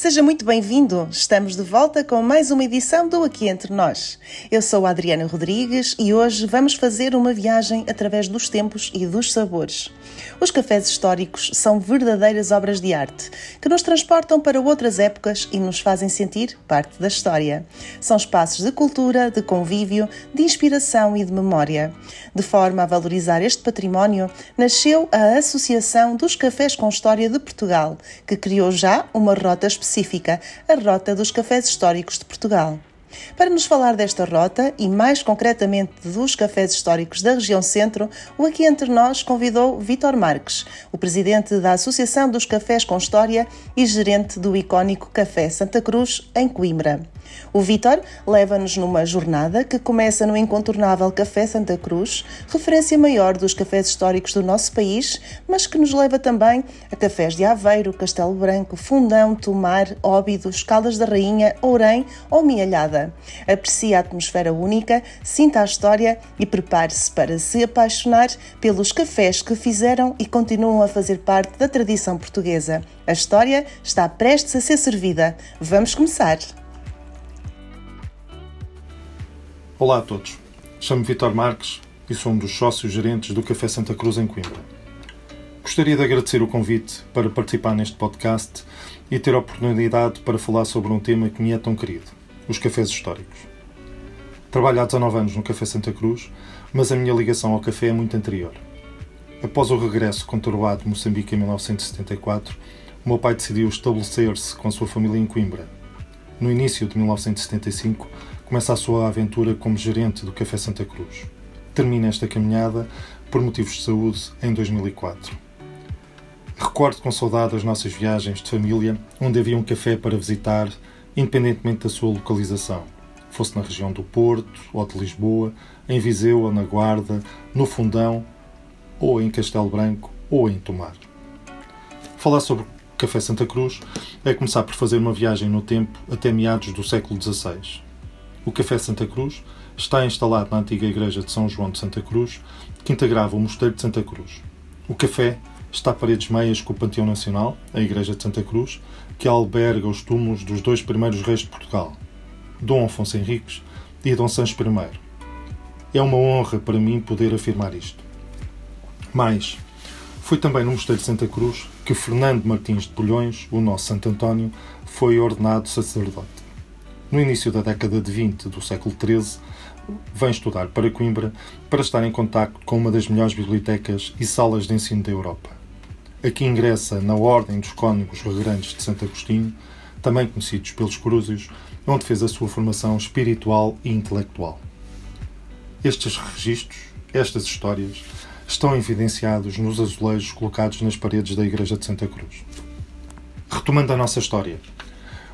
Seja muito bem-vindo. Estamos de volta com mais uma edição do Aqui Entre Nós. Eu sou a Adriana Rodrigues e hoje vamos fazer uma viagem através dos tempos e dos sabores. Os cafés históricos são verdadeiras obras de arte que nos transportam para outras épocas e nos fazem sentir parte da história. São espaços de cultura, de convívio, de inspiração e de memória. De forma a valorizar este património, nasceu a Associação dos Cafés com História de Portugal, que criou já uma rota específica, a Rota dos Cafés Históricos de Portugal. Para nos falar desta rota e mais concretamente dos cafés históricos da região centro, o Aqui Entre Nós convidou Vítor Marques, o presidente da Associação dos Cafés com História e gerente do icónico Café Santa Cruz, em Coimbra. O Vítor leva-nos numa jornada que começa no incontornável Café Santa Cruz, referência maior dos cafés históricos do nosso país, mas que nos leva também a cafés de Aveiro, Castelo Branco, Fundão, Tomar, Óbidos, Caldas da Rainha, Ourém ou Mialhada. Aprecie a atmosfera única, sinta a história e prepare-se para se apaixonar pelos cafés que fizeram e continuam a fazer parte da tradição portuguesa. A história está prestes a ser servida. Vamos começar! Olá a todos. Chamo-me Vitor Marques e sou um dos sócios gerentes do Café Santa Cruz em Coimbra. Gostaria de agradecer o convite para participar neste podcast e ter a oportunidade para falar sobre um tema que me é tão querido, os cafés históricos. Trabalho há 19 anos no Café Santa Cruz, mas a minha ligação ao café é muito anterior. Após o regresso conturbado de Moçambique em 1974, o meu pai decidiu estabelecer-se com a sua família em Coimbra. No início de 1975, começa a sua aventura como gerente do Café Santa Cruz. Termina esta caminhada por motivos de saúde em 2004. Recordo com saudade as nossas viagens de família, onde havia um café para visitar, independentemente da sua localização, fosse na região do Porto ou de Lisboa, em Viseu ou na Guarda, no Fundão, ou em Castelo Branco, ou em Tomar. Falar sobre Café Santa Cruz é começar por fazer uma viagem no tempo até meados do século XVI. O Café Santa Cruz está instalado na antiga igreja de São João de Santa Cruz, que integrava o Mosteiro de Santa Cruz. O café está paredes meias com o Panteão Nacional, a igreja de Santa Cruz, que alberga os túmulos dos dois primeiros reis de Portugal, Dom Afonso Henriques e Dom Sancho I. É uma honra para mim poder afirmar isto. Mas foi também no Mosteiro de Santa Cruz que Fernando Martins de Polhões, o nosso Santo António, foi ordenado sacerdote no início da década de 20 do século XIII, vem estudar para Coimbra para estar em contacto com uma das melhores bibliotecas e salas de ensino da Europa. Aqui ingressa na Ordem dos Cónigos Regrantes de Santo Agostinho, também conhecidos pelos Crúzios, onde fez a sua formação espiritual e intelectual. Estes registros, estas histórias, estão evidenciados nos azulejos colocados nas paredes da Igreja de Santa Cruz. Retomando a nossa história,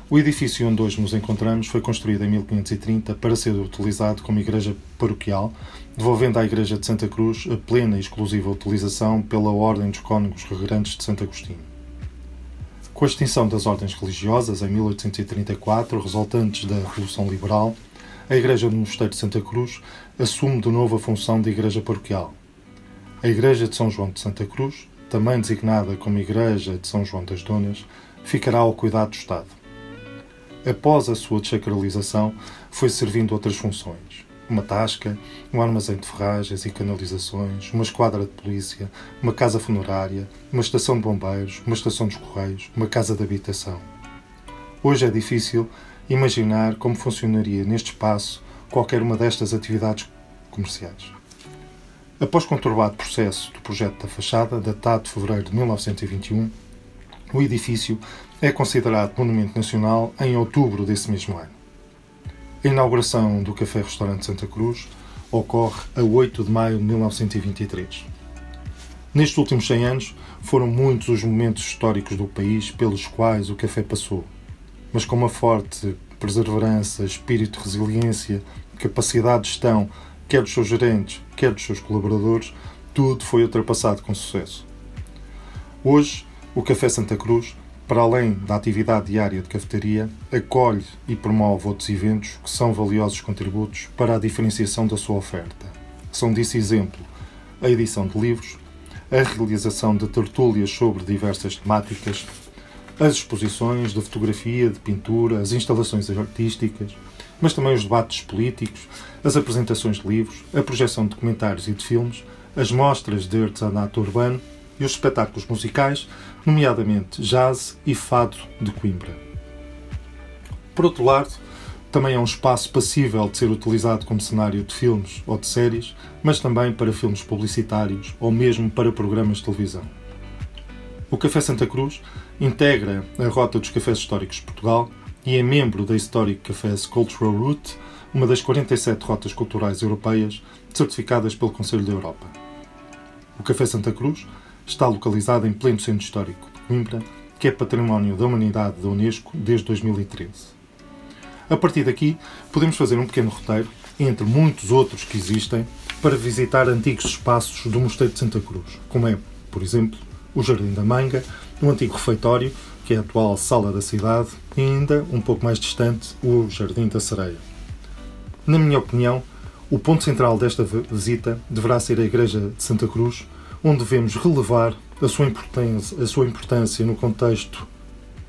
o edifício onde hoje nos encontramos foi construído em 1530 para ser utilizado como igreja paroquial, devolvendo à Igreja de Santa Cruz a plena e exclusiva utilização pela Ordem dos Cônegos Regrantes de Santo Agostinho. Com a extinção das ordens religiosas em 1834, resultantes da Revolução Liberal, a Igreja do Mosteiro de Santa Cruz assume de novo a função de igreja paroquial. A Igreja de São João de Santa Cruz, também designada como Igreja de São João das Donas, ficará ao cuidado do Estado após a sua desacralização, foi servindo outras funções. Uma tasca, um armazém de ferragens e canalizações, uma esquadra de polícia, uma casa funerária, uma estação de bombeiros, uma estação dos correios, uma casa de habitação. Hoje é difícil imaginar como funcionaria neste espaço qualquer uma destas atividades comerciais. Após conturbado processo do projeto da fachada, datado de fevereiro de 1921, o edifício é considerado Monumento Nacional em outubro desse mesmo ano. A inauguração do Café Restaurante Santa Cruz ocorre a 8 de maio de 1923. Nestes últimos 100 anos, foram muitos os momentos históricos do país pelos quais o café passou, mas com uma forte perseverança, espírito de resiliência, capacidade de gestão, quer dos seus gerentes, quer dos seus colaboradores, tudo foi ultrapassado com sucesso. Hoje, o Café Santa Cruz para além da atividade diária de cafetaria, acolhe e promove outros eventos que são valiosos contributos para a diferenciação da sua oferta. São disso exemplo a edição de livros, a realização de tertúlias sobre diversas temáticas, as exposições de fotografia, de pintura, as instalações artísticas, mas também os debates políticos, as apresentações de livros, a projeção de documentários e de filmes, as mostras de artesanato urbano e os espetáculos musicais, nomeadamente jazz e fado de Coimbra. Por outro lado, também é um espaço passível de ser utilizado como cenário de filmes ou de séries, mas também para filmes publicitários ou mesmo para programas de televisão. O Café Santa Cruz integra a Rota dos Cafés Históricos de Portugal e é membro da Historic Cafés Cultural Route, uma das 47 rotas culturais europeias certificadas pelo Conselho da Europa. O Café Santa Cruz está localizado em pleno centro histórico de Coimbra, que é Património da Humanidade da Unesco desde 2013. A partir daqui, podemos fazer um pequeno roteiro, entre muitos outros que existem, para visitar antigos espaços do Mosteiro de Santa Cruz, como é, por exemplo, o Jardim da Manga, o antigo refeitório, que é a atual Sala da Cidade, e ainda, um pouco mais distante, o Jardim da Sereia. Na minha opinião, o ponto central desta visita deverá ser a Igreja de Santa Cruz, onde devemos relevar a sua importância, a sua importância no contexto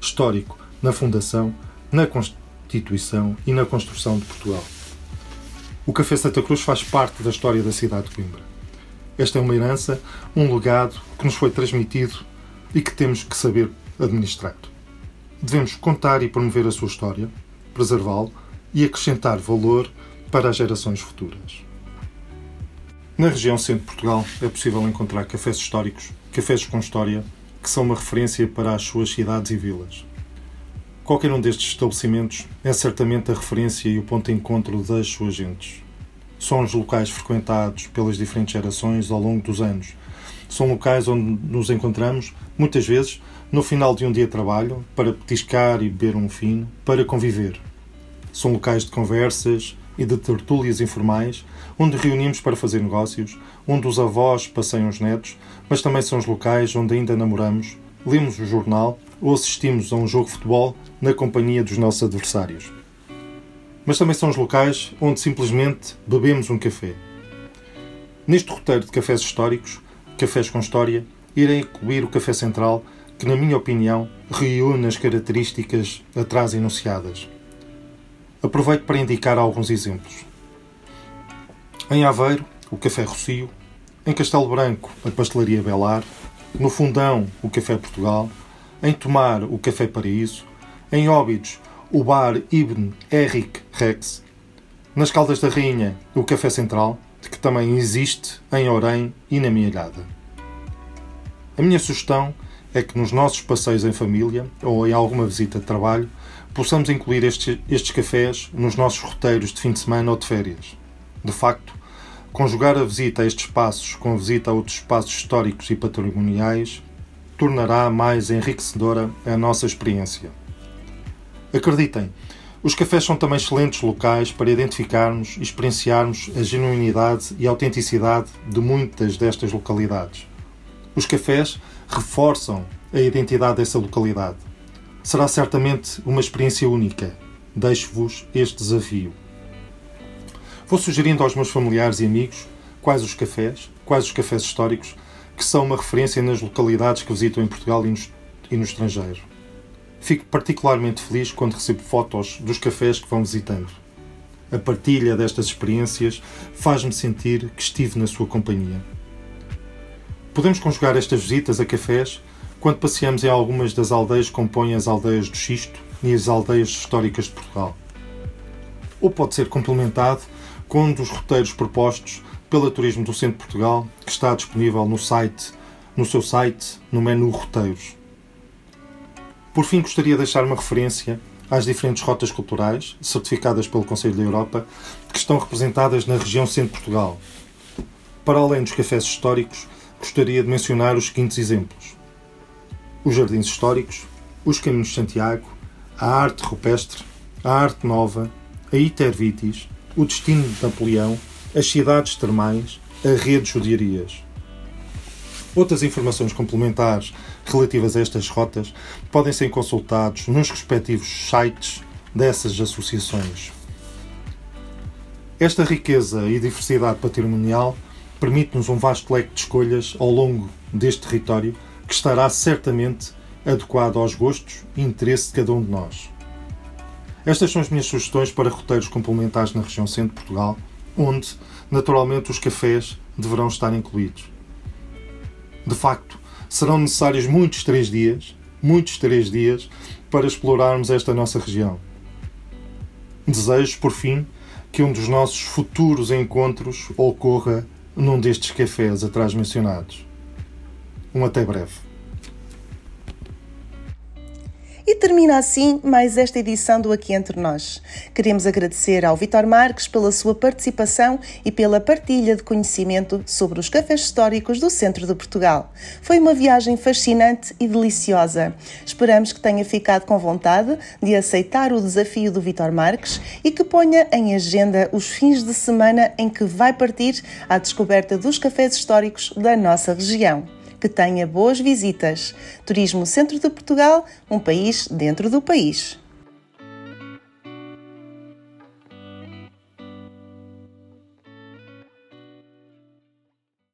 histórico, na fundação, na Constituição e na construção de Portugal. O Café Santa Cruz faz parte da história da cidade de Coimbra. Esta é uma herança, um legado que nos foi transmitido e que temos que saber administrar. Devemos contar e promover a sua história, preservá-lo e acrescentar valor para as gerações futuras. Na região centro de Portugal é possível encontrar cafés históricos, cafés com história, que são uma referência para as suas cidades e vilas. Qualquer um destes estabelecimentos é certamente a referência e o ponto de encontro das suas gentes. São os locais frequentados pelas diferentes gerações ao longo dos anos. São locais onde nos encontramos, muitas vezes, no final de um dia de trabalho, para petiscar e beber um fino, para conviver. São locais de conversas e de tertúlias informais, onde reunimos para fazer negócios, onde os avós passeiam os netos, mas também são os locais onde ainda namoramos, lemos o jornal ou assistimos a um jogo de futebol na companhia dos nossos adversários. Mas também são os locais onde simplesmente bebemos um café. Neste roteiro de cafés históricos, Cafés com História, irei incluir o Café Central, que, na minha opinião, reúne as características atrás enunciadas. Aproveito para indicar alguns exemplos. Em Aveiro, o Café Rocio, em Castelo Branco, a Pastelaria Belar, no Fundão, o Café Portugal, em Tomar, o Café Paraíso, em Óbidos, o Bar Ibn Eric Rex, nas Caldas da Rainha, o Café Central, que também existe em Orem e na Ilhada. A minha sugestão é que nos nossos passeios em família ou em alguma visita de trabalho possamos incluir estes, estes cafés nos nossos roteiros de fim de semana ou de férias. De facto, conjugar a visita a estes espaços com a visita a outros espaços históricos e patrimoniais tornará mais enriquecedora a nossa experiência. Acreditem, os cafés são também excelentes locais para identificarmos e experienciarmos a genuinidade e autenticidade de muitas destas localidades. Os cafés reforçam a identidade dessa localidade. Será certamente uma experiência única. Deixo-vos este desafio. Vou sugerindo aos meus familiares e amigos quais os cafés, quais os cafés históricos que são uma referência nas localidades que visitam em Portugal e no, e no estrangeiro. Fico particularmente feliz quando recebo fotos dos cafés que vão visitando. A partilha destas experiências faz-me sentir que estive na sua companhia. Podemos conjugar estas visitas a cafés quando passeamos em algumas das aldeias que compõem as aldeias do Xisto e as aldeias históricas de Portugal. Ou pode ser complementado com um dos roteiros propostos pela Turismo do Centro de Portugal, que está disponível no site, no seu site, no menu Roteiros. Por fim, gostaria de deixar uma referência às diferentes rotas culturais, certificadas pelo Conselho da Europa, que estão representadas na região Centro de Portugal. Para além dos cafés históricos, gostaria de mencionar os seguintes exemplos: os jardins históricos, os caminhos de Santiago, a arte rupestre, a arte nova, a Itervitis, o destino de Napoleão as cidades termais, a rede de judiarias. Outras informações complementares relativas a estas rotas podem ser consultados nos respectivos sites dessas associações. Esta riqueza e diversidade patrimonial permite-nos um vasto leque de escolhas ao longo deste território que estará certamente adequado aos gostos e interesse de cada um de nós. Estas são as minhas sugestões para roteiros complementares na região centro de Portugal, onde, naturalmente, os cafés deverão estar incluídos. De facto, serão necessários muitos três dias, muitos três dias, para explorarmos esta nossa região. Desejo, por fim, que um dos nossos futuros encontros ocorra num destes cafés atrás mencionados. Um até breve. E termina assim mais esta edição do Aqui Entre Nós. Queremos agradecer ao Vitor Marques pela sua participação e pela partilha de conhecimento sobre os cafés históricos do centro de Portugal. Foi uma viagem fascinante e deliciosa. Esperamos que tenha ficado com vontade de aceitar o desafio do Vitor Marques e que ponha em agenda os fins de semana em que vai partir à descoberta dos cafés históricos da nossa região que tenha boas visitas. Turismo Centro de Portugal, um país dentro do país.